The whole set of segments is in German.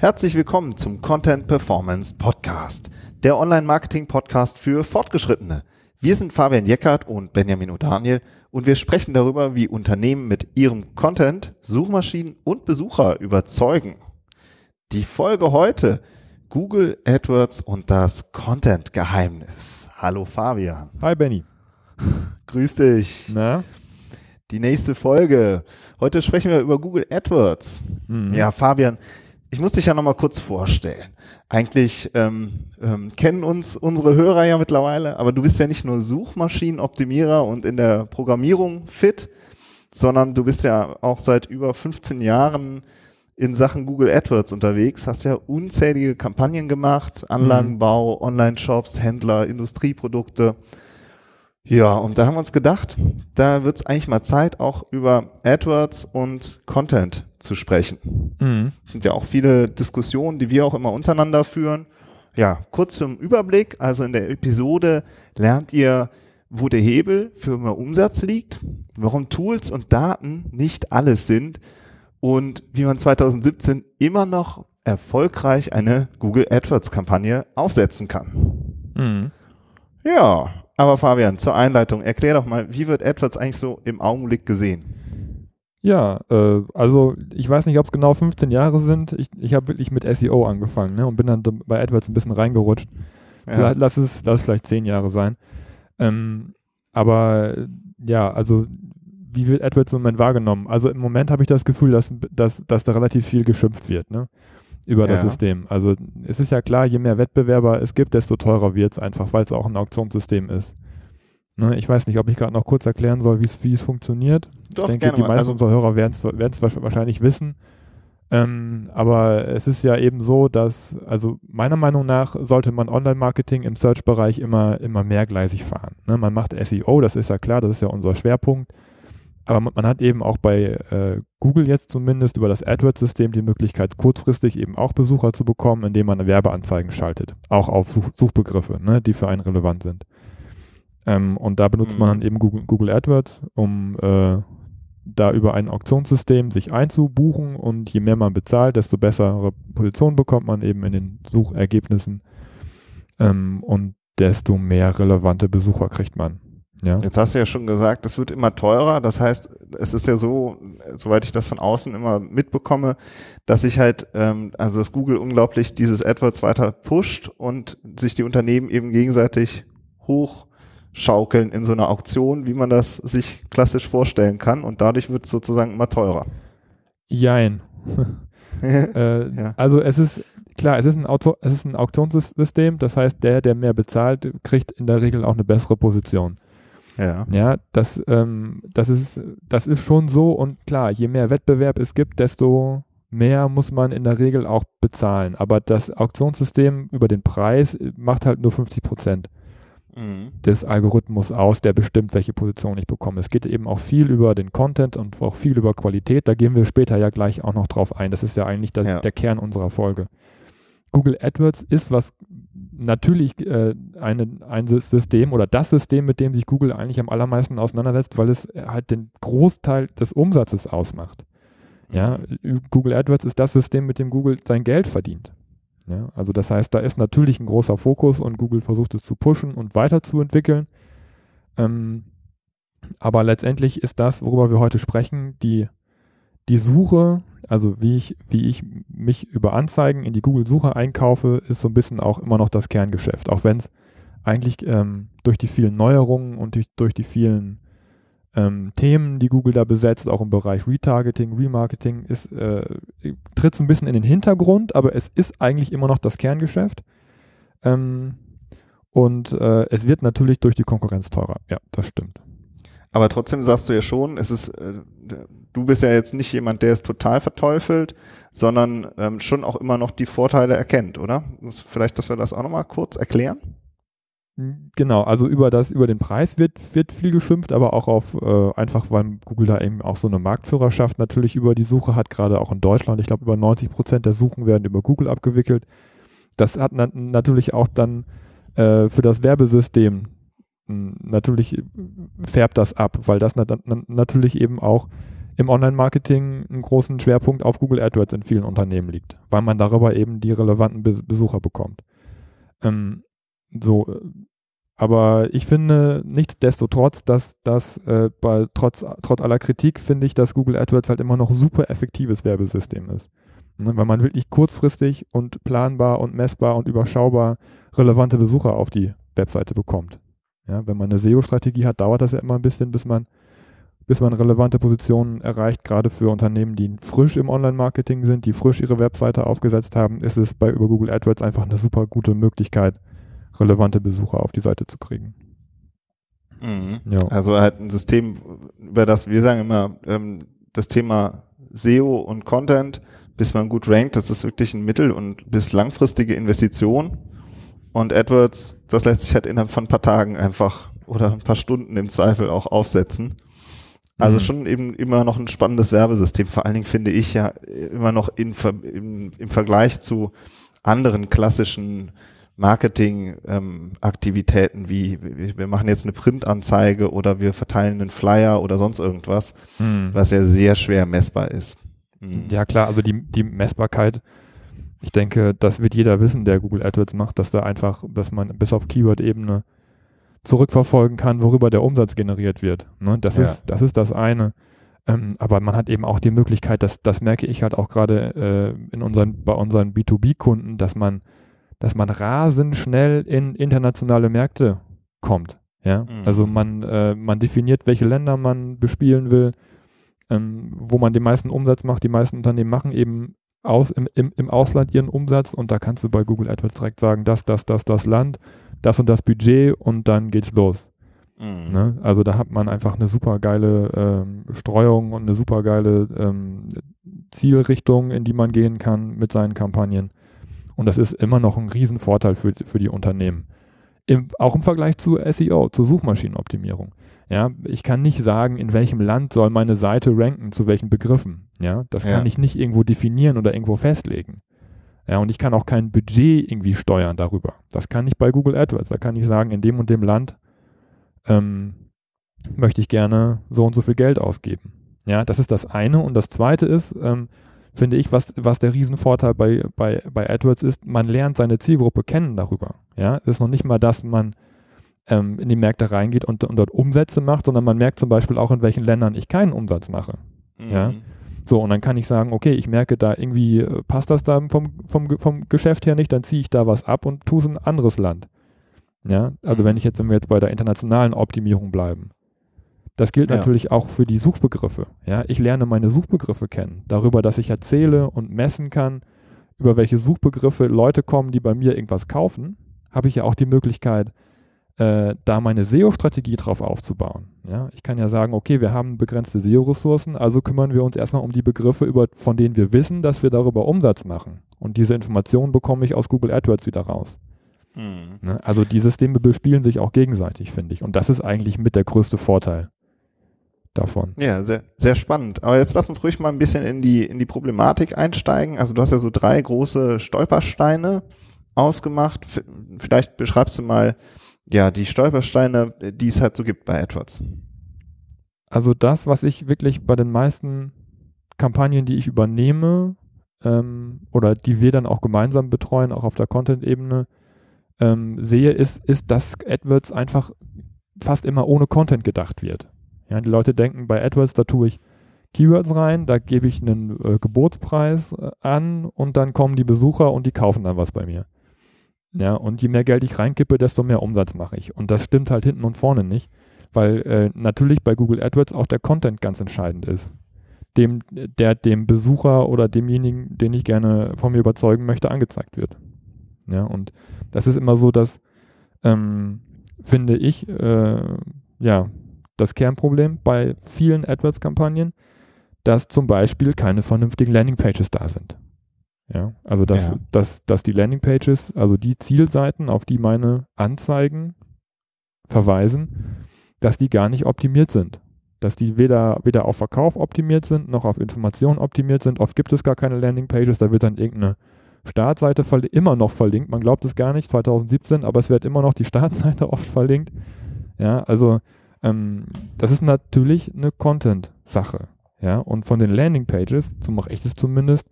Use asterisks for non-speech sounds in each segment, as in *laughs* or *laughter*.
Herzlich willkommen zum Content Performance Podcast, der Online-Marketing-Podcast für Fortgeschrittene. Wir sind Fabian Jeckert und Benjamin O'Daniel und wir sprechen darüber, wie Unternehmen mit ihrem Content Suchmaschinen und Besucher überzeugen. Die Folge heute Google AdWords und das Content-Geheimnis. Hallo Fabian. Hi Benny. Grüß dich. Na? Die nächste Folge. Heute sprechen wir über Google AdWords. Mhm. Ja, Fabian, ich muss dich ja nochmal kurz vorstellen. Eigentlich ähm, ähm, kennen uns unsere Hörer ja mittlerweile, aber du bist ja nicht nur Suchmaschinenoptimierer und in der Programmierung fit, sondern du bist ja auch seit über 15 Jahren in Sachen Google AdWords unterwegs, hast ja unzählige Kampagnen gemacht, Anlagenbau, mhm. Online-Shops, Händler, Industrieprodukte. Ja, und da haben wir uns gedacht, da wird es eigentlich mal Zeit, auch über AdWords und Content zu sprechen. Mhm. Es sind ja auch viele Diskussionen, die wir auch immer untereinander führen. Ja, kurz zum Überblick. Also in der Episode lernt ihr, wo der Hebel für mehr Umsatz liegt, warum Tools und Daten nicht alles sind und wie man 2017 immer noch erfolgreich eine Google AdWords Kampagne aufsetzen kann. Mhm. Ja, aber Fabian, zur Einleitung, erklär doch mal, wie wird AdWords eigentlich so im Augenblick gesehen? Ja, äh, also ich weiß nicht, ob es genau 15 Jahre sind. Ich, ich habe wirklich mit SEO angefangen ne, und bin dann bei AdWords ein bisschen reingerutscht. Ja. Lass, es, lass es vielleicht 10 Jahre sein. Ähm, aber ja, also wie wird AdWords im Moment wahrgenommen? Also im Moment habe ich das Gefühl, dass, dass, dass da relativ viel geschimpft wird. Ne? über ja. das System. Also es ist ja klar, je mehr Wettbewerber es gibt, desto teurer wird es einfach, weil es auch ein Auktionssystem ist. Ne, ich weiß nicht, ob ich gerade noch kurz erklären soll, wie es funktioniert. Doch, ich denke, die meisten also, unserer Hörer werden es wahrscheinlich wissen. Ähm, aber es ist ja eben so, dass, also meiner Meinung nach sollte man Online-Marketing im Search-Bereich immer, immer mehrgleisig fahren. Ne, man macht SEO, das ist ja klar, das ist ja unser Schwerpunkt. Aber man hat eben auch bei äh, Google jetzt zumindest über das AdWords-System die Möglichkeit, kurzfristig eben auch Besucher zu bekommen, indem man Werbeanzeigen schaltet. Auch auf Such Suchbegriffe, ne, die für einen relevant sind. Ähm, und da benutzt mhm. man dann eben Google, Google AdWords, um äh, da über ein Auktionssystem sich einzubuchen und je mehr man bezahlt, desto bessere Positionen bekommt man eben in den Suchergebnissen ähm, und desto mehr relevante Besucher kriegt man. Ja. Jetzt hast du ja schon gesagt, es wird immer teurer. Das heißt, es ist ja so, soweit ich das von außen immer mitbekomme, dass sich halt, ähm, also dass Google unglaublich dieses AdWords weiter pusht und sich die Unternehmen eben gegenseitig hochschaukeln in so einer Auktion, wie man das sich klassisch vorstellen kann. Und dadurch wird es sozusagen immer teurer. Jein. *laughs* äh, ja. Also es ist klar, es ist, ein Auto, es ist ein Auktionssystem, das heißt, der, der mehr bezahlt, kriegt in der Regel auch eine bessere Position. Ja. Ja, das, ähm, das, ist, das ist schon so und klar, je mehr Wettbewerb es gibt, desto mehr muss man in der Regel auch bezahlen. Aber das Auktionssystem über den Preis macht halt nur 50 Prozent mhm. des Algorithmus aus, der bestimmt, welche Position ich bekomme. Es geht eben auch viel über den Content und auch viel über Qualität. Da gehen wir später ja gleich auch noch drauf ein. Das ist ja eigentlich der, ja. der Kern unserer Folge. Google AdWords ist was natürlich äh, eine, ein System oder das System, mit dem sich Google eigentlich am allermeisten auseinandersetzt, weil es halt den Großteil des Umsatzes ausmacht. Ja, Google AdWords ist das System, mit dem Google sein Geld verdient. Ja, also das heißt, da ist natürlich ein großer Fokus und Google versucht es zu pushen und weiterzuentwickeln. Ähm, aber letztendlich ist das, worüber wir heute sprechen, die, die Suche also wie ich, wie ich mich über Anzeigen in die Google-Suche einkaufe, ist so ein bisschen auch immer noch das Kerngeschäft. Auch wenn es eigentlich ähm, durch die vielen Neuerungen und durch, durch die vielen ähm, Themen, die Google da besetzt, auch im Bereich Retargeting, Remarketing, ist, äh, tritt es ein bisschen in den Hintergrund, aber es ist eigentlich immer noch das Kerngeschäft. Ähm, und äh, es wird natürlich durch die Konkurrenz teurer. Ja, das stimmt. Aber trotzdem sagst du ja schon, es ist, äh, du bist ja jetzt nicht jemand, der es total verteufelt, sondern ähm, schon auch immer noch die Vorteile erkennt, oder? Vielleicht, dass wir das auch nochmal kurz erklären? Genau, also über das, über den Preis wird, wird viel geschimpft, aber auch auf äh, einfach, weil Google da eben auch so eine Marktführerschaft natürlich über die Suche hat, gerade auch in Deutschland. Ich glaube, über 90 Prozent der Suchen werden über Google abgewickelt. Das hat na natürlich auch dann äh, für das Werbesystem natürlich färbt das ab, weil das na na natürlich eben auch im Online-Marketing einen großen Schwerpunkt auf Google AdWords in vielen Unternehmen liegt, weil man darüber eben die relevanten Be Besucher bekommt. Ähm, so, äh, aber ich finde nichtsdestotrotz, dass das äh, bei, trotz, trotz aller Kritik finde ich, dass Google AdWords halt immer noch super effektives Werbesystem ist. Ne, weil man wirklich kurzfristig und planbar und messbar und überschaubar relevante Besucher auf die Webseite bekommt. Ja, wenn man eine SEO-Strategie hat, dauert das ja immer ein bisschen, bis man, bis man relevante Positionen erreicht. Gerade für Unternehmen, die frisch im Online-Marketing sind, die frisch ihre Webseite aufgesetzt haben, ist es bei über Google AdWords einfach eine super gute Möglichkeit, relevante Besucher auf die Seite zu kriegen. Mhm. Ja. Also halt ein System, über das wir sagen immer, ähm, das Thema SEO und Content, bis man gut rankt, das ist wirklich ein mittel- und bis langfristige Investition. Und AdWords, das lässt sich halt innerhalb von ein paar Tagen einfach oder ein paar Stunden im Zweifel auch aufsetzen. Also mhm. schon eben immer noch ein spannendes Werbesystem. Vor allen Dingen finde ich ja immer noch in, im, im Vergleich zu anderen klassischen Marketing-Aktivitäten ähm, wie wir machen jetzt eine Printanzeige oder wir verteilen einen Flyer oder sonst irgendwas, mhm. was ja sehr schwer messbar ist. Mhm. Ja klar, also die, die Messbarkeit, ich denke, das wird jeder wissen, der Google AdWords macht, dass da einfach, dass man bis auf Keyword-Ebene zurückverfolgen kann, worüber der Umsatz generiert wird. Ne? Das, ja. ist, das ist das eine. Ähm, aber man hat eben auch die Möglichkeit, dass, das merke ich halt auch gerade äh, in unseren, bei unseren B2B-Kunden, dass man dass man rasend schnell in internationale Märkte kommt. Ja, mhm. also man, äh, man definiert, welche Länder man bespielen will, ähm, wo man den meisten Umsatz macht. Die meisten Unternehmen machen eben aus, im, im, im Ausland ihren Umsatz und da kannst du bei Google AdWords direkt sagen, das, das, das, das Land, das und das Budget und dann geht's los. Mhm. Ne? Also da hat man einfach eine super geile ähm, Streuung und eine super geile ähm, Zielrichtung, in die man gehen kann mit seinen Kampagnen. Und das ist immer noch ein Riesenvorteil für, für die Unternehmen. Im, auch im Vergleich zu SEO, zur Suchmaschinenoptimierung. Ja, ich kann nicht sagen, in welchem Land soll meine Seite ranken, zu welchen Begriffen. Ja, das kann ja. ich nicht irgendwo definieren oder irgendwo festlegen. Ja, und ich kann auch kein Budget irgendwie steuern darüber. Das kann ich bei Google AdWords. Da kann ich sagen, in dem und dem Land ähm, möchte ich gerne so und so viel Geld ausgeben. Ja, das ist das eine. Und das zweite ist, ähm, finde ich, was, was der Riesenvorteil bei, bei, bei AdWords ist, man lernt seine Zielgruppe kennen darüber. Ja, es ist noch nicht mal, dass man ähm, in die Märkte reingeht und, und, dort Umsätze macht, sondern man merkt zum Beispiel auch, in welchen Ländern ich keinen Umsatz mache. Mhm. Ja. So, und dann kann ich sagen, okay, ich merke da irgendwie, äh, passt das da vom, vom, vom Geschäft her nicht, dann ziehe ich da was ab und tue es in ein anderes Land. Ja, also mhm. wenn ich jetzt, wenn wir jetzt bei der internationalen Optimierung bleiben, das gilt ja. natürlich auch für die Suchbegriffe. Ja, ich lerne meine Suchbegriffe kennen. Darüber, dass ich erzähle und messen kann, über welche Suchbegriffe Leute kommen, die bei mir irgendwas kaufen, habe ich ja auch die Möglichkeit, äh, da meine SEO-Strategie drauf aufzubauen. Ja, ich kann ja sagen, okay, wir haben begrenzte SEO-Ressourcen, also kümmern wir uns erstmal um die Begriffe, über, von denen wir wissen, dass wir darüber Umsatz machen. Und diese Informationen bekomme ich aus Google AdWords wieder raus. Mhm. Ne? Also die Systeme bespielen sich auch gegenseitig, finde ich. Und das ist eigentlich mit der größte Vorteil davon. Ja, sehr, sehr spannend. Aber jetzt lass uns ruhig mal ein bisschen in die, in die Problematik einsteigen. Also du hast ja so drei große Stolpersteine ausgemacht. Vielleicht beschreibst du mal, ja, die Stolpersteine, die es halt so gibt bei AdWords. Also das, was ich wirklich bei den meisten Kampagnen, die ich übernehme, ähm, oder die wir dann auch gemeinsam betreuen, auch auf der Content-Ebene, ähm, sehe, ist, ist, dass AdWords einfach fast immer ohne Content gedacht wird. Ja, die Leute denken, bei AdWords, da tue ich Keywords rein, da gebe ich einen äh, Geburtspreis äh, an und dann kommen die Besucher und die kaufen dann was bei mir. Ja, und je mehr Geld ich reinkippe, desto mehr Umsatz mache ich. Und das stimmt halt hinten und vorne nicht, weil äh, natürlich bei Google AdWords auch der Content ganz entscheidend ist. Dem, der dem Besucher oder demjenigen, den ich gerne von mir überzeugen möchte, angezeigt wird. Ja, und das ist immer so, dass, ähm, finde ich, äh, ja, das Kernproblem bei vielen AdWords-Kampagnen, dass zum Beispiel keine vernünftigen Landingpages da sind. Ja, also dass, ja. dass, dass die Landingpages, also die Zielseiten, auf die meine Anzeigen verweisen, dass die gar nicht optimiert sind. Dass die weder, weder auf Verkauf optimiert sind, noch auf Information optimiert sind. Oft gibt es gar keine Landingpages, da wird dann irgendeine Startseite immer noch verlinkt. Man glaubt es gar nicht, 2017, aber es wird immer noch die *laughs* Startseite oft verlinkt. Ja, also ähm, das ist natürlich eine Content-Sache. Ja, und von den Landingpages, so mache ich es zumindest,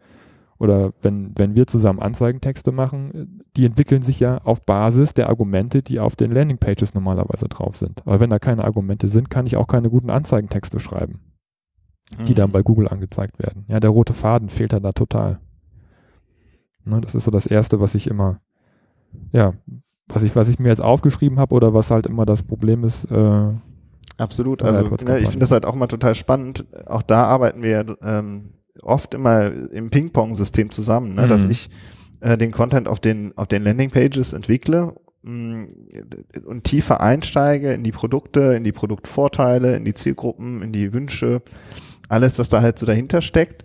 oder wenn, wenn wir zusammen Anzeigentexte machen, die entwickeln sich ja auf Basis der Argumente, die auf den Landingpages normalerweise drauf sind. Aber wenn da keine Argumente sind, kann ich auch keine guten Anzeigentexte schreiben, die mhm. dann bei Google angezeigt werden. Ja, der rote Faden fehlt dann da total. Ne, das ist so das Erste, was ich immer, ja, was ich, was ich mir jetzt aufgeschrieben habe oder was halt immer das Problem ist. Äh, Absolut, also ne, ich finde das halt auch mal total spannend. Auch da arbeiten wir ähm, oft immer im Ping-Pong-System zusammen, ne, mhm. dass ich äh, den Content auf den, auf den Landing-Pages entwickle mh, mm, und tiefer einsteige in die Produkte, in die Produktvorteile, in die Zielgruppen, in die Wünsche, alles, was da halt so dahinter steckt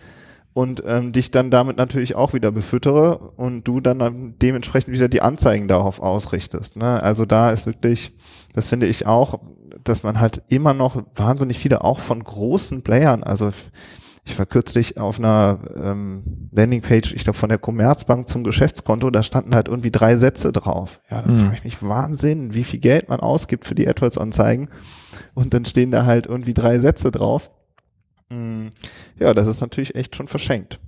und ähm, dich dann damit natürlich auch wieder befüttere und du dann dementsprechend wieder die Anzeigen darauf ausrichtest. Ne? Also da ist wirklich, das finde ich auch, dass man halt immer noch wahnsinnig viele auch von großen Playern, also ich war kürzlich auf einer ähm, Landingpage, ich glaube von der Commerzbank zum Geschäftskonto, da standen halt irgendwie drei Sätze drauf. Ja, da mhm. frage ich mich Wahnsinn, wie viel Geld man ausgibt für die AdWords-Anzeigen und dann stehen da halt irgendwie drei Sätze drauf. Mm, ja, das ist natürlich echt schon verschenkt.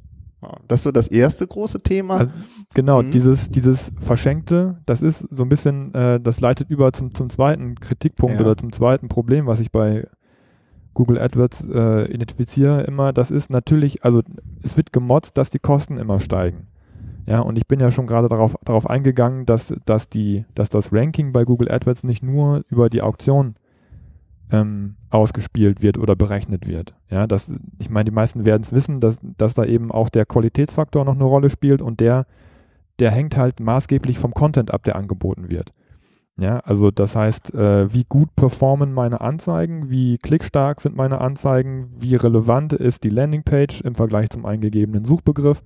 Das ist so das erste große Thema. Also, genau, mhm. dieses, dieses Verschenkte, das ist so ein bisschen, äh, das leitet über zum, zum zweiten Kritikpunkt ja. oder zum zweiten Problem, was ich bei Google AdWords äh, identifiziere immer. Das ist natürlich, also es wird gemotzt, dass die Kosten immer steigen. Ja, und ich bin ja schon gerade darauf, darauf eingegangen, dass, dass, die, dass das Ranking bei Google AdWords nicht nur über die Auktion ähm, ausgespielt wird oder berechnet wird. Ja, das, ich meine, die meisten werden es wissen, dass, dass da eben auch der Qualitätsfaktor noch eine Rolle spielt und der, der hängt halt maßgeblich vom Content ab, der angeboten wird. Ja, also das heißt, äh, wie gut performen meine Anzeigen, wie klickstark sind meine Anzeigen, wie relevant ist die Landingpage im Vergleich zum eingegebenen Suchbegriff.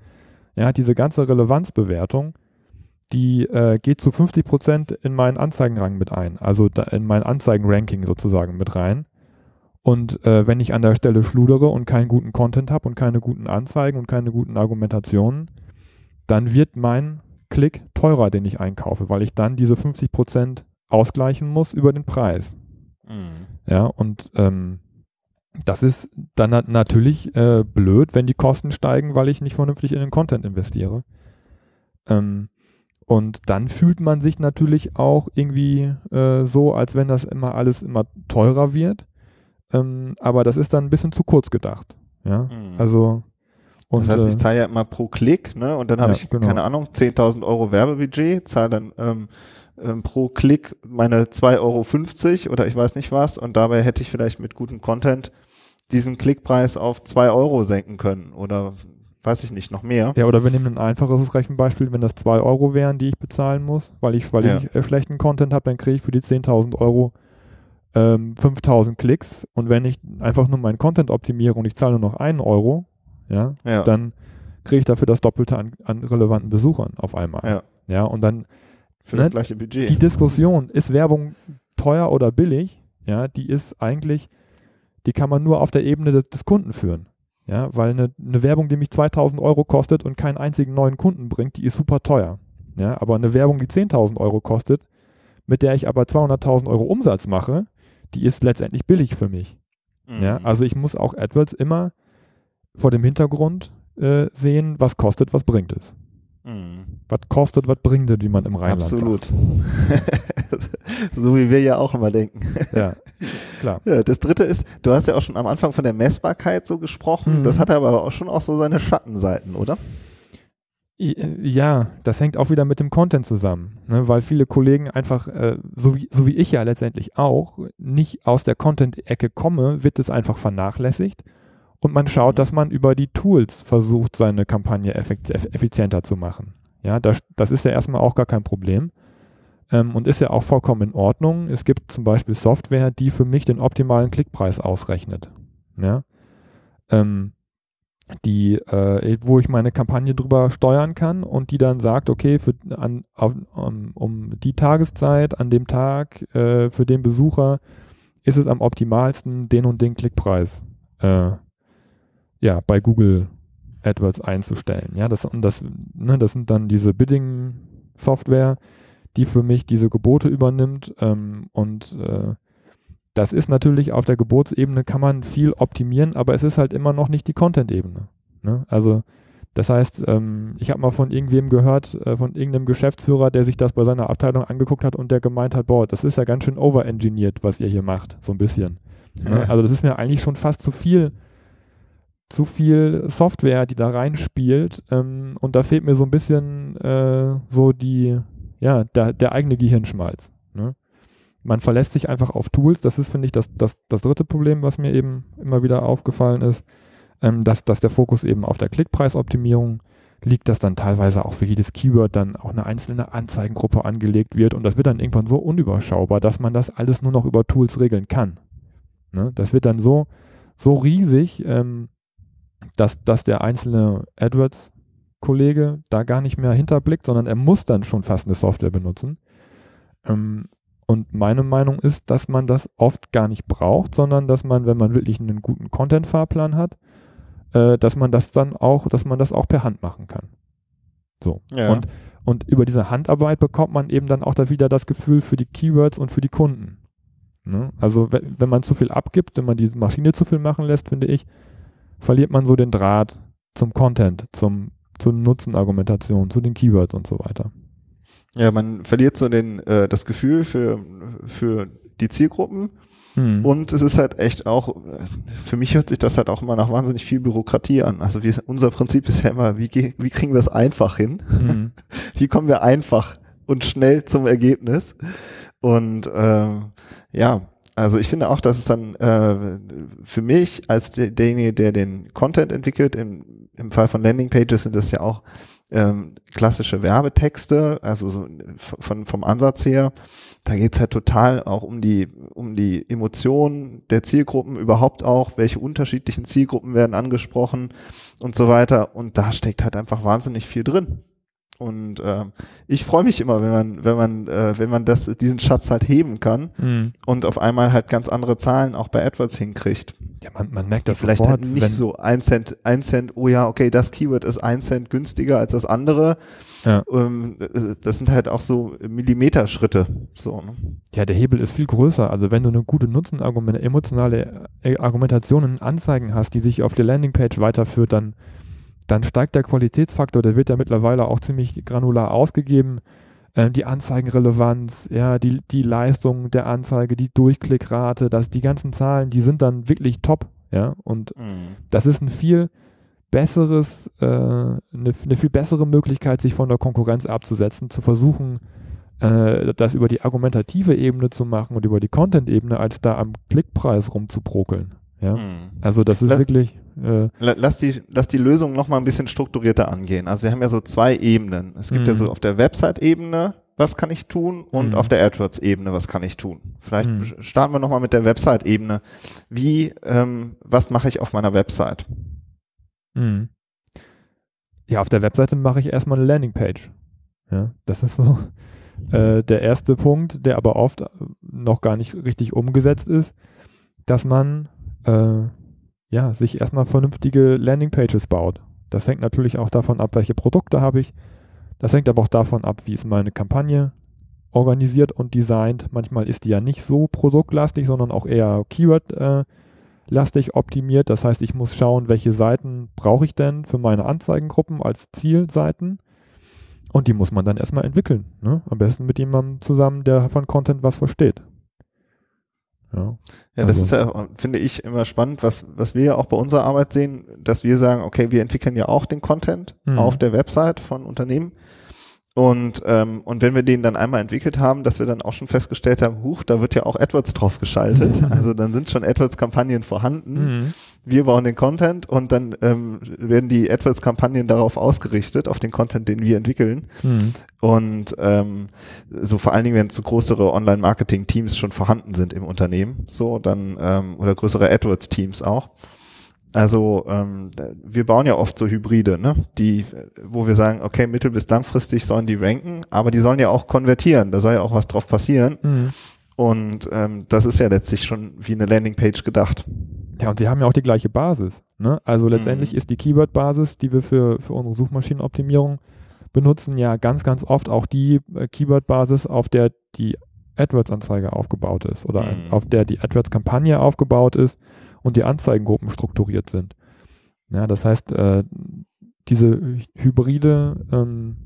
Ja, diese ganze Relevanzbewertung die äh, geht zu 50 Prozent in meinen Anzeigenrang mit ein, also in mein Anzeigenranking sozusagen mit rein. Und äh, wenn ich an der Stelle schludere und keinen guten Content habe und keine guten Anzeigen und keine guten Argumentationen, dann wird mein Klick teurer, den ich einkaufe, weil ich dann diese 50 Prozent ausgleichen muss über den Preis. Mhm. Ja, und ähm, das ist dann natürlich äh, blöd, wenn die Kosten steigen, weil ich nicht vernünftig in den Content investiere. Ähm, und dann fühlt man sich natürlich auch irgendwie äh, so, als wenn das immer alles immer teurer wird. Ähm, aber das ist dann ein bisschen zu kurz gedacht. Ja, mhm. also. Und, das heißt, ich äh, zahle ja immer pro Klick, ne? Und dann habe ja, ich, genau. keine Ahnung, 10.000 Euro Werbebudget, zahle dann ähm, ähm, pro Klick meine 2,50 Euro oder ich weiß nicht was. Und dabei hätte ich vielleicht mit gutem Content diesen Klickpreis auf 2 Euro senken können oder weiß ich nicht, noch mehr. Ja, oder wir nehmen ein einfaches Rechenbeispiel, wenn das 2 Euro wären, die ich bezahlen muss, weil ich, weil ja. ich äh, schlechten Content habe, dann kriege ich für die 10.000 Euro ähm, 5.000 Klicks und wenn ich einfach nur meinen Content optimiere und ich zahle nur noch einen Euro, ja, ja. dann kriege ich dafür das Doppelte an, an, relevanten Besuchern auf einmal. Ja, ja und dann für ne, das gleiche Budget. Die Diskussion, ist Werbung teuer oder billig, ja, die ist eigentlich, die kann man nur auf der Ebene des, des Kunden führen. Ja, weil eine, eine Werbung, die mich 2000 Euro kostet und keinen einzigen neuen Kunden bringt, die ist super teuer. Ja, aber eine Werbung, die 10.000 Euro kostet, mit der ich aber 200.000 Euro Umsatz mache, die ist letztendlich billig für mich. Mhm. Ja, also ich muss auch AdWords immer vor dem Hintergrund äh, sehen, was kostet, was bringt es. Mhm. Was kostet, was bringt es, wie man im Rheinland Absolut. *laughs* so wie wir ja auch immer denken. Ja, klar. Ja, das dritte ist, du hast ja auch schon am Anfang von der Messbarkeit so gesprochen. Mhm. Das hat aber auch schon auch so seine Schattenseiten, oder? Äh, ja, das hängt auch wieder mit dem Content zusammen, ne, weil viele Kollegen einfach, äh, so, wie, so wie ich ja letztendlich auch, nicht aus der Content-Ecke komme, wird es einfach vernachlässigt und man schaut, dass man über die Tools versucht, seine Kampagne effizienter zu machen. Ja, das, das ist ja erstmal auch gar kein Problem ähm, und ist ja auch vollkommen in Ordnung. Es gibt zum Beispiel Software, die für mich den optimalen Klickpreis ausrechnet. Ja. Ähm, die, äh, wo ich meine Kampagne drüber steuern kann und die dann sagt, okay, für, an, um, um, die Tageszeit, an dem Tag, äh, für den Besucher ist es am optimalsten, den und den Klickpreis äh, ja, bei Google AdWords einzustellen. Ja, das, und das, ne, das sind dann diese Bidding-Software, die für mich diese Gebote übernimmt ähm, und äh, das ist natürlich auf der Geburtsebene kann man viel optimieren, aber es ist halt immer noch nicht die Content-Ebene. Ne? Also das heißt, ähm, ich habe mal von irgendwem gehört, äh, von irgendeinem Geschäftsführer, der sich das bei seiner Abteilung angeguckt hat und der gemeint hat, boah, das ist ja ganz schön overengineert, was ihr hier macht, so ein bisschen. Ne? Also das ist mir eigentlich schon fast zu viel, zu viel Software, die da reinspielt ähm, und da fehlt mir so ein bisschen äh, so die, ja, der, der eigene Gehirnschmalz. Ne? man verlässt sich einfach auf Tools. Das ist, finde ich, das, das, das dritte Problem, was mir eben immer wieder aufgefallen ist, ähm, dass, dass der Fokus eben auf der Klickpreisoptimierung liegt, dass dann teilweise auch für jedes Keyword dann auch eine einzelne Anzeigengruppe angelegt wird und das wird dann irgendwann so unüberschaubar, dass man das alles nur noch über Tools regeln kann. Ne? Das wird dann so, so riesig, ähm, dass, dass der einzelne AdWords-Kollege da gar nicht mehr hinterblickt, sondern er muss dann schon fast eine Software benutzen. Ähm, und meine Meinung ist, dass man das oft gar nicht braucht, sondern dass man, wenn man wirklich einen guten Content-Fahrplan hat, äh, dass man das dann auch, dass man das auch per Hand machen kann. So. Ja. Und, und über diese Handarbeit bekommt man eben dann auch da wieder das Gefühl für die Keywords und für die Kunden. Ne? Also wenn man zu viel abgibt, wenn man diese Maschine zu viel machen lässt, finde ich, verliert man so den Draht zum Content, zum, zur Nutzenargumentation, zu den Keywords und so weiter. Ja, man verliert so den, äh, das Gefühl für, für die Zielgruppen. Hm. Und es ist halt echt auch, für mich hört sich das halt auch immer nach wahnsinnig viel Bürokratie an. Also wir, unser Prinzip ist ja immer, wie, wie kriegen wir es einfach hin? Hm. *laughs* wie kommen wir einfach und schnell zum Ergebnis? Und ähm, ja, also ich finde auch, dass es dann äh, für mich als der, derjenige, der den Content entwickelt, im, im Fall von Landingpages sind das ja auch ähm, klassische Werbetexte, also so von, vom Ansatz her, da geht's halt total auch um die, um die Emotionen der Zielgruppen überhaupt auch, welche unterschiedlichen Zielgruppen werden angesprochen und so weiter. Und da steckt halt einfach wahnsinnig viel drin. Und äh, ich freue mich immer, wenn man, wenn man, äh, wenn man das, diesen Schatz halt heben kann mhm. und auf einmal halt ganz andere Zahlen auch bei AdWords hinkriegt. Ja, man, man merkt das vielleicht sofort, halt nicht so ein Cent, ein Cent, oh ja, okay, das Keyword ist ein Cent günstiger als das andere. Ja. Ähm, das sind halt auch so Millimeterschritte. So, ne? Ja, der Hebel ist viel größer. Also wenn du eine gute Nutzenargumente, emotionale äh, Argumentation in Anzeigen hast, die sich auf der Landingpage weiterführt, dann dann steigt der Qualitätsfaktor, der wird ja mittlerweile auch ziemlich granular ausgegeben. Ähm, die Anzeigenrelevanz, ja, die, die Leistung der Anzeige, die Durchklickrate, das, die ganzen Zahlen, die sind dann wirklich top, ja. Und mhm. das ist ein viel besseres, äh, eine, eine, viel bessere Möglichkeit, sich von der Konkurrenz abzusetzen, zu versuchen, äh, das über die argumentative Ebene zu machen und über die Content-Ebene, als da am Klickpreis rumzubrokeln. Ja? Mhm. Also das ist lass, wirklich. Äh, lass, die, lass die Lösung noch mal ein bisschen strukturierter angehen. Also wir haben ja so zwei Ebenen. Es gibt mhm. ja so auf der Website-Ebene, was kann ich tun, und mhm. auf der AdWords-Ebene, was kann ich tun. Vielleicht mhm. starten wir noch mal mit der Website-Ebene. Wie, ähm, was mache ich auf meiner Website? Mhm. Ja, auf der Webseite mache ich erstmal eine Landingpage. Ja, das ist so äh, der erste Punkt, der aber oft noch gar nicht richtig umgesetzt ist, dass man äh, ja, sich erstmal vernünftige Landingpages baut. Das hängt natürlich auch davon ab, welche Produkte habe ich. Das hängt aber auch davon ab, wie ist meine Kampagne organisiert und designt. Manchmal ist die ja nicht so produktlastig, sondern auch eher Keyword-lastig äh, optimiert. Das heißt, ich muss schauen, welche Seiten brauche ich denn für meine Anzeigengruppen als Zielseiten. Und die muss man dann erstmal entwickeln. Ne? Am besten mit jemandem zusammen, der von Content was versteht. Ja, ja das also. ist ja, finde ich, immer spannend, was, was wir ja auch bei unserer Arbeit sehen, dass wir sagen, okay, wir entwickeln ja auch den Content mhm. auf der Website von Unternehmen und, ähm, und wenn wir den dann einmal entwickelt haben, dass wir dann auch schon festgestellt haben, huch, da wird ja auch AdWords drauf geschaltet. *laughs* also dann sind schon AdWords-Kampagnen vorhanden. Mhm. Wir bauen den Content und dann ähm, werden die AdWords-Kampagnen darauf ausgerichtet, auf den Content, den wir entwickeln. Mhm. Und ähm, so vor allen Dingen, wenn so größere Online-Marketing-Teams schon vorhanden sind im Unternehmen, so dann ähm, oder größere AdWords-Teams auch Also ähm, wir bauen ja oft so Hybride, ne? Die, wo wir sagen, okay, mittel- bis langfristig sollen die ranken, aber die sollen ja auch konvertieren, da soll ja auch was drauf passieren. Mhm. Und ähm, das ist ja letztlich schon wie eine Landingpage gedacht. Ja, und sie haben ja auch die gleiche Basis. Ne? Also letztendlich mhm. ist die Keyword-Basis, die wir für, für unsere Suchmaschinenoptimierung benutzen, ja ganz, ganz oft auch die äh, Keyword-Basis, auf der die AdWords-Anzeige aufgebaut ist oder mhm. auf der die AdWords-Kampagne aufgebaut ist und die Anzeigengruppen strukturiert sind. Ja, das heißt, äh, diese Hybride, ähm,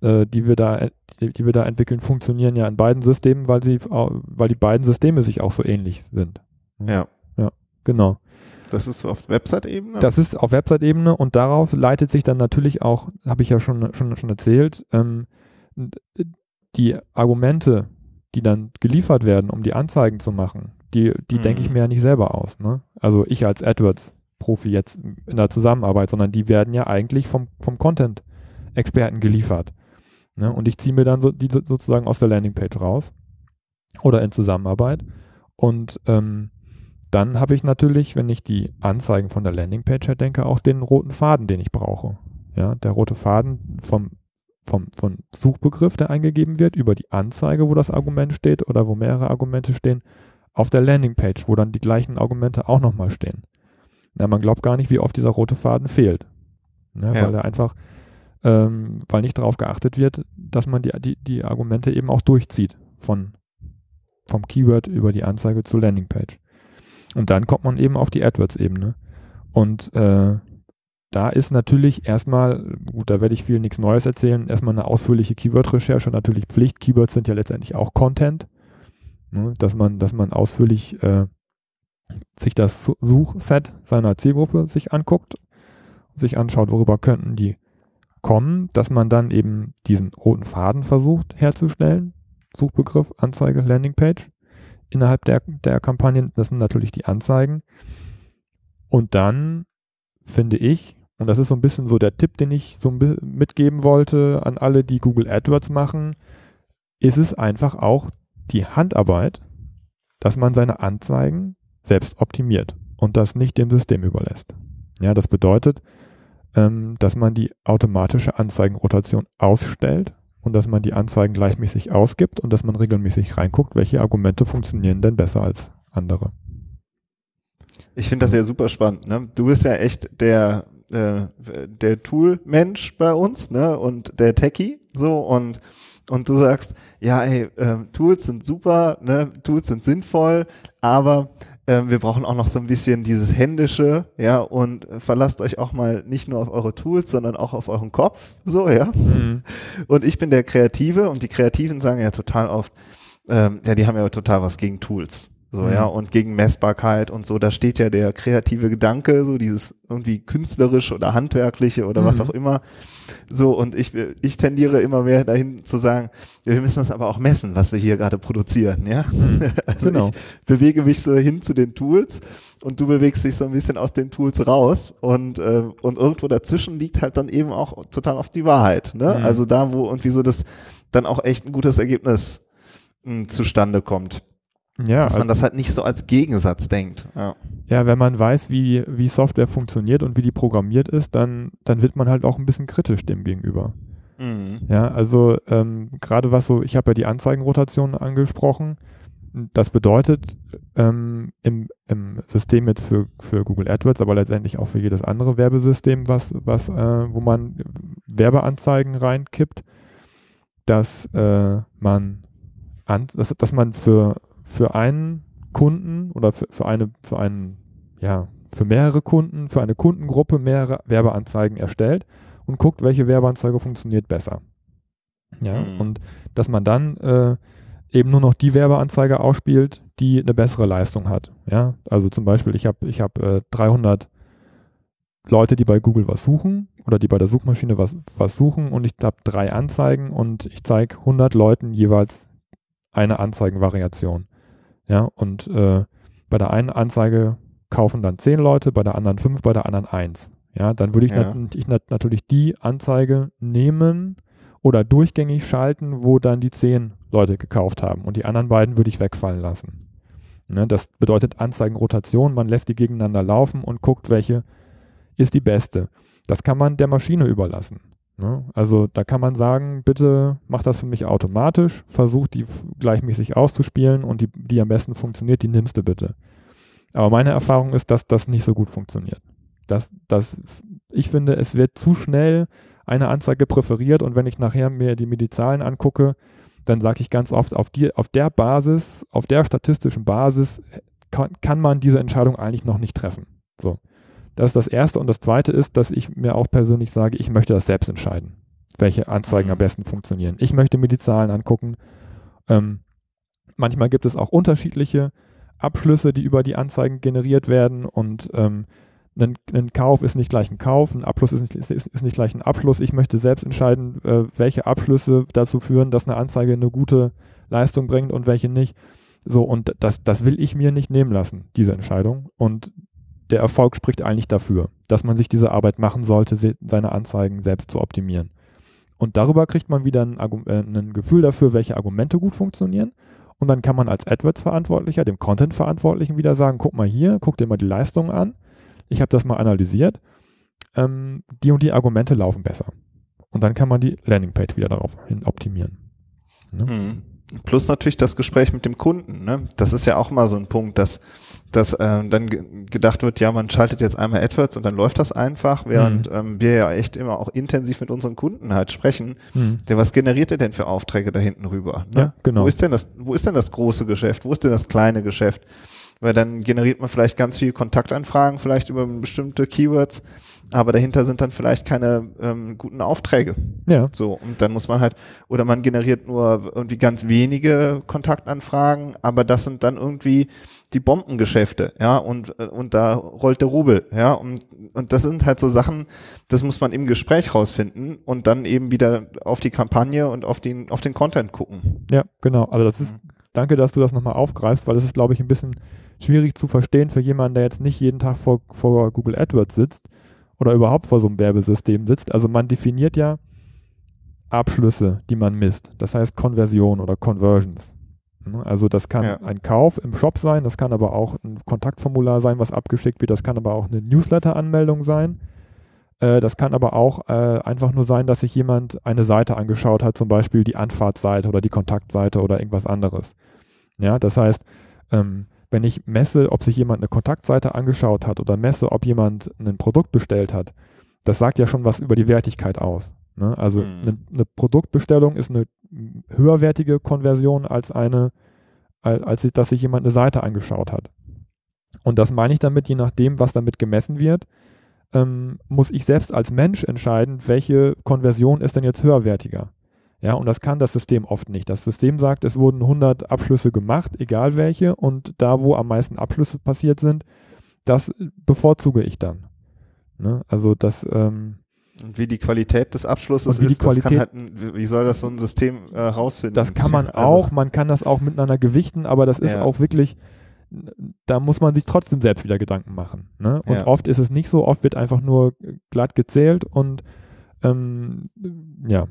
äh, die, wir da, die, die, wir da entwickeln, funktionieren ja in beiden Systemen, weil, sie, weil die beiden Systeme sich auch so ähnlich sind. Ja. Ja, genau. Das ist so auf Website-Ebene? Das ist auf Website-Ebene und darauf leitet sich dann natürlich auch, habe ich ja schon, schon, schon erzählt, ähm, die Argumente, die dann geliefert werden, um die Anzeigen zu machen, die, die mhm. denke ich mir ja nicht selber aus. Ne? Also ich als AdWords-Profi jetzt in der Zusammenarbeit, sondern die werden ja eigentlich vom, vom Content-Experten geliefert. Ne? Und ich ziehe mir dann so, die sozusagen aus der Landingpage raus oder in Zusammenarbeit und ähm, dann habe ich natürlich, wenn ich die Anzeigen von der Landingpage her denke, auch den roten Faden, den ich brauche. Ja, der rote Faden vom, vom, vom Suchbegriff, der eingegeben wird, über die Anzeige, wo das Argument steht oder wo mehrere Argumente stehen, auf der Landingpage, wo dann die gleichen Argumente auch nochmal stehen. Ja, man glaubt gar nicht, wie oft dieser rote Faden fehlt. Ja, ja. Weil er einfach, ähm, weil nicht darauf geachtet wird, dass man die, die, die Argumente eben auch durchzieht von, vom Keyword über die Anzeige zur Landingpage. Und dann kommt man eben auf die AdWords-Ebene. Und äh, da ist natürlich erstmal, gut, da werde ich viel nichts Neues erzählen, erstmal eine ausführliche Keyword-Recherche, natürlich Pflicht. Keywords sind ja letztendlich auch Content, ne, dass man, dass man ausführlich äh, sich das Suchset seiner Zielgruppe sich anguckt, sich anschaut, worüber könnten die kommen, dass man dann eben diesen roten Faden versucht herzustellen. Suchbegriff, Anzeige, Landingpage innerhalb der, der Kampagnen. Das sind natürlich die Anzeigen. Und dann finde ich, und das ist so ein bisschen so der Tipp, den ich so mitgeben wollte an alle, die Google AdWords machen, ist es einfach auch die Handarbeit, dass man seine Anzeigen selbst optimiert und das nicht dem System überlässt. Ja, das bedeutet, ähm, dass man die automatische Anzeigenrotation ausstellt und dass man die Anzeigen gleichmäßig ausgibt und dass man regelmäßig reinguckt, welche Argumente funktionieren denn besser als andere. Ich finde das ja super spannend. Ne? Du bist ja echt der äh, der Tool-Mensch bei uns, ne? Und der Techie, so und und du sagst, ja, ey, äh, Tools sind super, ne? Tools sind sinnvoll, aber ähm, wir brauchen auch noch so ein bisschen dieses Händische, ja, und verlasst euch auch mal nicht nur auf eure Tools, sondern auch auf euren Kopf, so, ja. Mhm. Und ich bin der Kreative und die Kreativen sagen ja total oft, ähm, ja, die haben ja total was gegen Tools. So, mhm. ja, und gegen Messbarkeit und so, da steht ja der kreative Gedanke, so dieses irgendwie künstlerische oder handwerkliche oder mhm. was auch immer. So, und ich, ich tendiere immer mehr dahin zu sagen, wir müssen das aber auch messen, was wir hier gerade produzieren, ja. Mhm. *laughs* Also genau. ich bewege mich so hin zu den Tools und du bewegst dich so ein bisschen aus den Tools raus und, äh, und irgendwo dazwischen liegt halt dann eben auch total auf die Wahrheit, ne? Mhm. Also da, wo irgendwie so das dann auch echt ein gutes Ergebnis mh, hm, zustande kommt. Ja, dass man also, das halt nicht so als Gegensatz denkt. Ja. ja, wenn man weiß, wie, wie Software funktioniert und wie die programmiert ist, dann, dann wird man halt auch ein bisschen kritisch dem gegenüber. Mhm. Ja, also ähm, gerade was so, ich habe ja die Anzeigenrotation angesprochen. Das bedeutet ähm, im, im System jetzt für, für Google AdWords, aber letztendlich auch für jedes andere Werbesystem, was, was, äh, wo man Werbeanzeigen reinkippt, dass äh, man an, dass, dass man für für einen Kunden oder für, für eine, für einen, ja, für mehrere Kunden, für eine Kundengruppe mehrere Werbeanzeigen erstellt und guckt, welche Werbeanzeige funktioniert besser. Ja, mhm. und dass man dann äh, eben nur noch die Werbeanzeige ausspielt, die eine bessere Leistung hat. Ja, also zum Beispiel, ich habe ich hab, äh, 300 Leute, die bei Google was suchen oder die bei der Suchmaschine was, was suchen und ich habe drei Anzeigen und ich zeige 100 Leuten jeweils eine Anzeigenvariation. Ja, und äh, bei der einen Anzeige kaufen dann zehn Leute, bei der anderen fünf, bei der anderen eins. Ja, dann würde ich, ja. nat ich nat natürlich die Anzeige nehmen oder durchgängig schalten, wo dann die zehn Leute gekauft haben. Und die anderen beiden würde ich wegfallen lassen. Ne, das bedeutet Anzeigenrotation, man lässt die gegeneinander laufen und guckt, welche ist die beste. Das kann man der Maschine überlassen. Ne? Also da kann man sagen, bitte mach das für mich automatisch, versuch die gleichmäßig auszuspielen und die, die am besten funktioniert, die nimmst du bitte. Aber meine Erfahrung ist, dass das nicht so gut funktioniert. Das, das, ich finde, es wird zu schnell eine Anzeige präferiert und wenn ich nachher mir die, mir die Zahlen angucke, dann sage ich ganz oft, auf, die, auf der Basis, auf der statistischen Basis kann, kann man diese Entscheidung eigentlich noch nicht treffen. So. Das ist das Erste. Und das Zweite ist, dass ich mir auch persönlich sage, ich möchte das selbst entscheiden, welche Anzeigen mhm. am besten funktionieren. Ich möchte mir die Zahlen angucken. Ähm, manchmal gibt es auch unterschiedliche Abschlüsse, die über die Anzeigen generiert werden und ähm, ein, ein, Kauf ist nicht gleich ein Kauf, ein Abschluss ist nicht, ist, ist nicht gleich ein Abschluss. Ich möchte selbst entscheiden, äh, welche Abschlüsse dazu führen, dass eine Anzeige eine gute Leistung bringt und welche nicht. So, und das, das will ich mir nicht nehmen lassen, diese Entscheidung. Und der Erfolg spricht eigentlich dafür, dass man sich diese Arbeit machen sollte, seine Anzeigen selbst zu optimieren. Und darüber kriegt man wieder ein, äh, ein Gefühl dafür, welche Argumente gut funktionieren. Und dann kann man als AdWords-Verantwortlicher, dem Content-Verantwortlichen wieder sagen, guck mal hier, guck dir mal die Leistungen an. Ich habe das mal analysiert. Ähm, die und die Argumente laufen besser. Und dann kann man die Landingpage wieder darauf hin optimieren. Ne? Mhm. Plus natürlich das Gespräch mit dem Kunden. Ne? Das ist ja auch mal so ein Punkt, dass, dass äh, dann gedacht wird, ja, man schaltet jetzt einmal AdWords und dann läuft das einfach, während mhm. ähm, wir ja echt immer auch intensiv mit unseren Kunden halt sprechen. Mhm. Der, was generiert er denn für Aufträge da hinten rüber? Ne? Ja, genau. Wo ist denn das, wo ist denn das große Geschäft? Wo ist denn das kleine Geschäft? Weil dann generiert man vielleicht ganz viele Kontaktanfragen, vielleicht über bestimmte Keywords aber dahinter sind dann vielleicht keine ähm, guten Aufträge. Ja. So, und dann muss man halt, oder man generiert nur irgendwie ganz wenige Kontaktanfragen, aber das sind dann irgendwie die Bombengeschäfte, ja, und, und da rollt der Rubel, ja, und, und das sind halt so Sachen, das muss man im Gespräch rausfinden und dann eben wieder auf die Kampagne und auf den, auf den Content gucken. Ja, genau. Also das ist, danke, dass du das nochmal aufgreifst, weil das ist, glaube ich, ein bisschen schwierig zu verstehen für jemanden, der jetzt nicht jeden Tag vor, vor Google AdWords sitzt oder überhaupt vor so einem Werbesystem sitzt. Also man definiert ja Abschlüsse, die man misst. Das heißt Konversion oder Conversions. Ne? Also das kann ja. ein Kauf im Shop sein, das kann aber auch ein Kontaktformular sein, was abgeschickt wird, das kann aber auch eine Newsletter-Anmeldung sein. Äh, das kann aber auch äh, einfach nur sein, dass sich jemand eine Seite angeschaut hat, zum Beispiel die Anfahrtseite oder die Kontaktseite oder irgendwas anderes. Ja, das heißt, ähm, wenn ich messe, ob sich jemand eine Kontaktseite angeschaut hat oder messe, ob jemand ein Produkt bestellt hat, das sagt ja schon was über die Wertigkeit aus. Ne? Also mhm. eine, eine, Produktbestellung ist eine höherwertige Konversion als eine, als, als dass sich jemand eine Seite angeschaut hat. Und das meine ich damit, je nachdem, was damit gemessen wird, ähm, muss ich selbst als Mensch entscheiden, welche Konversion ist denn jetzt höherwertiger. Ja, und das kann das System oft nicht. Das System sagt, es wurden 100 Abschlüsse gemacht, egal welche, und da, wo am meisten Abschlüsse passiert sind, das bevorzuge ich dann. Ne? Also das. Ähm, und wie die Qualität des Abschlusses ist, Qualität, das kann halt wie soll das so ein System äh, rausfinden? Das kann man *laughs* also, auch, man kann das auch miteinander gewichten, aber das ist ja. auch wirklich, da muss man sich trotzdem selbst wieder Gedanken machen. Ne? Und ja. oft ist es nicht so, oft wird einfach nur glatt gezählt und ähm, ja,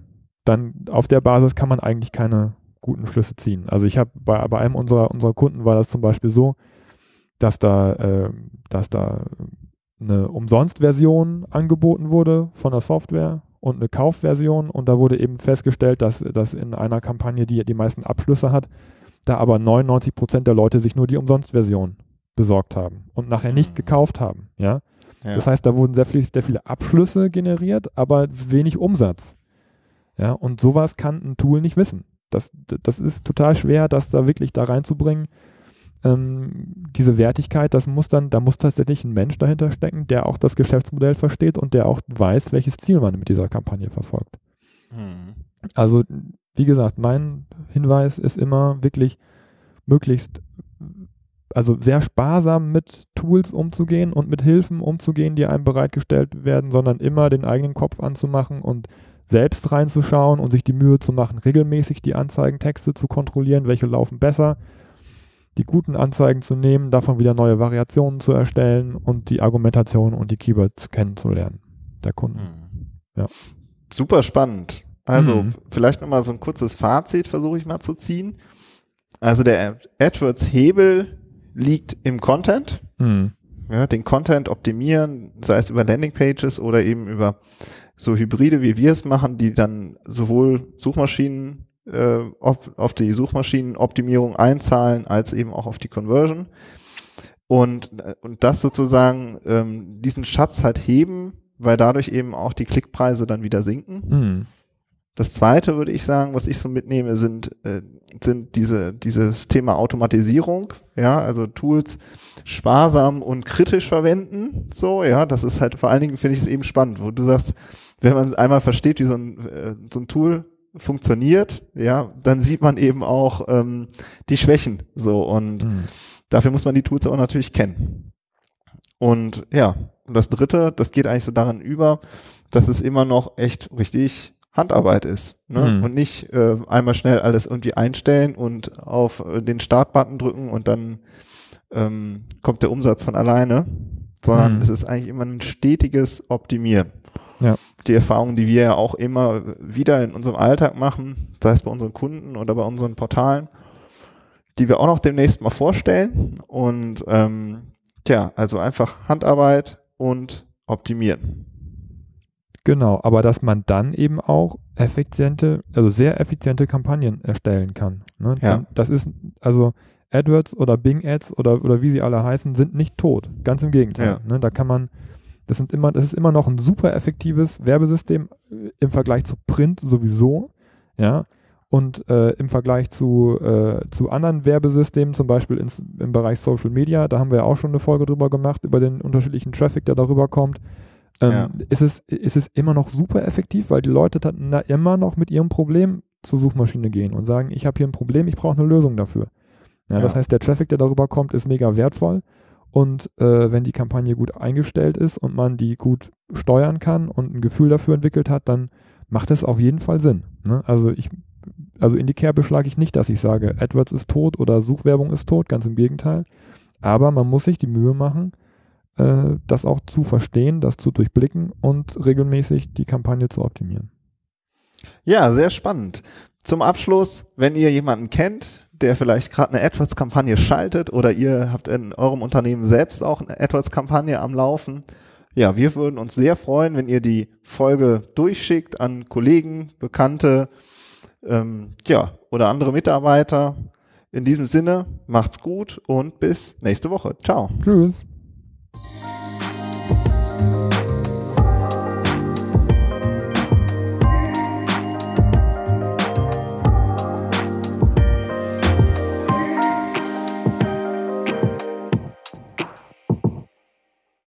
dann auf der Basis kann man eigentlich keine guten Schlüsse ziehen. Also ich habe bei, bei einem unserer, unserer Kunden war das zum Beispiel so, dass da, äh, dass da eine Umsonst-Version angeboten wurde von der Software und eine Kaufversion und da wurde eben festgestellt, dass, dass in einer Kampagne, die die meisten Abschlüsse hat, da aber 99 Prozent der Leute sich nur die Umsonst-Version besorgt haben und nachher nicht mhm. gekauft haben. Ja? ja? Das heißt, da wurden sehr, viel, sehr viele Abschlüsse generiert, aber wenig Umsatz. Ja, und sowas kann ein Tool nicht wissen. Das, das ist total schwer, das da wirklich da reinzubringen. Ähm, diese Wertigkeit, das muss dann, da muss tatsächlich ein Mensch dahinter stecken, der auch das Geschäftsmodell versteht und der auch weiß, welches Ziel man mit dieser Kampagne verfolgt. Mhm. Also, wie gesagt, mein Hinweis ist immer wirklich möglichst, also sehr sparsam mit Tools umzugehen und mit Hilfen umzugehen, die einem bereitgestellt werden, sondern immer den eigenen Kopf anzumachen und selbst reinzuschauen und sich die Mühe zu machen, regelmäßig die Anzeigentexte zu kontrollieren, welche laufen besser, die guten Anzeigen zu nehmen, davon wieder neue Variationen zu erstellen und die Argumentation und die Keywords kennenzulernen der Kunden. Mhm. Ja. Super spannend. Also mhm. vielleicht nochmal so ein kurzes Fazit versuche ich mal zu ziehen. Also der AdWords-Hebel liegt im Content. Mhm. Ja, den Content optimieren, sei es über Landingpages oder eben über so Hybride, wie wir es machen, die dann sowohl Suchmaschinen äh, auf, auf die Suchmaschinenoptimierung einzahlen, als eben auch auf die Conversion. Und, äh, und das sozusagen ähm, diesen Schatz halt heben, weil dadurch eben auch die Klickpreise dann wieder sinken. Mhm. Das zweite würde ich sagen, was ich so mitnehme, sind, äh, sind diese, dieses Thema Automatisierung, ja, also Tools sparsam und kritisch verwenden, so, ja, das ist halt vor allen Dingen, finde ich es eben spannend, wo du sagst, wenn man einmal versteht, wie so ein, äh, so ein Tool funktioniert, ja, dann sieht man eben auch ähm, die Schwächen, so, und mhm. dafür muss man die Tools auch natürlich kennen. Und ja, und das dritte, das geht eigentlich so darin über, dass es immer noch echt richtig Handarbeit ist ne? Mhm. und nicht äh, einmal schnell alles irgendwie einstellen und auf äh, den Startbutton drücken und dann ähm, kommt der Umsatz von alleine, sondern mhm. es ist eigentlich immer ein stetiges Optimieren. Ja. Die Erfahrungen, die wir ja auch immer wieder in unserem Alltag machen, sei es bei unseren Kunden oder bei unseren Portalen, die wir auch noch demnächst mal vorstellen. Und ähm, tja, also einfach Handarbeit und optimieren. Genau, aber dass man dann eben auch effiziente, also sehr effiziente Kampagnen erstellen kann. Ne? Ja. Das ist, also AdWords oder Bing Ads oder, oder wie sie alle heißen, sind nicht tot. Ganz im Gegenteil. Ja. Ne? Da kann man, das sind immer, das ist immer noch ein super effektives Werbesystem äh, im Vergleich zu Print sowieso. Ja. Und äh, im Vergleich zu, äh, zu anderen Werbesystemen, zum Beispiel ins, im Bereich Social Media, da haben wir ja auch schon eine Folge drüber gemacht, über den unterschiedlichen Traffic, der darüber kommt ähm, ja. ist, es, ist es immer noch super effektiv, weil die Leute dann immer noch mit ihrem Problem zur Suchmaschine gehen und sagen, ich habe hier ein Problem, ich brauche eine Lösung dafür. Ja, ja. Das heißt, der Traffic, der darüber kommt, ist mega wertvoll. Und äh, wenn die Kampagne gut eingestellt ist und man die gut steuern kann und ein Gefühl dafür entwickelt hat, dann macht es auf jeden Fall Sinn. Ne? Also ich, also in die Kerbe schlage ich nicht, dass ich sage, AdWords ist tot oder Suchwerbung ist tot, ganz im Gegenteil. Aber man muss sich die Mühe machen, äh, das auch zu verstehen, das zu durchblicken und regelmäßig die Kampagne zu optimieren. Ja, sehr spannend. Zum Abschluss, wenn ihr jemanden kennt, der vielleicht gerade eine AdWords-Kampagne schaltet oder ihr habt in eurem Unternehmen selbst auch eine AdWords-Kampagne am Laufen, ja, wir würden uns sehr freuen, wenn ihr die Folge durchschickt an Kollegen, Bekannte, ähm, ja, oder andere Mitarbeiter. In diesem Sinne, macht's gut und bis nächste Woche. Ciao. Tschüss.